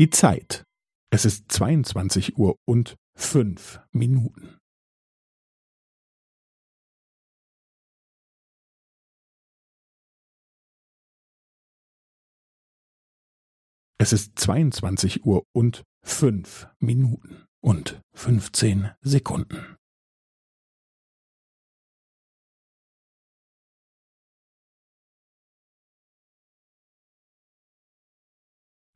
Die Zeit. Es ist 22 Uhr und fünf Minuten. Es ist 22 Uhr und fünf Minuten und 15 Sekunden.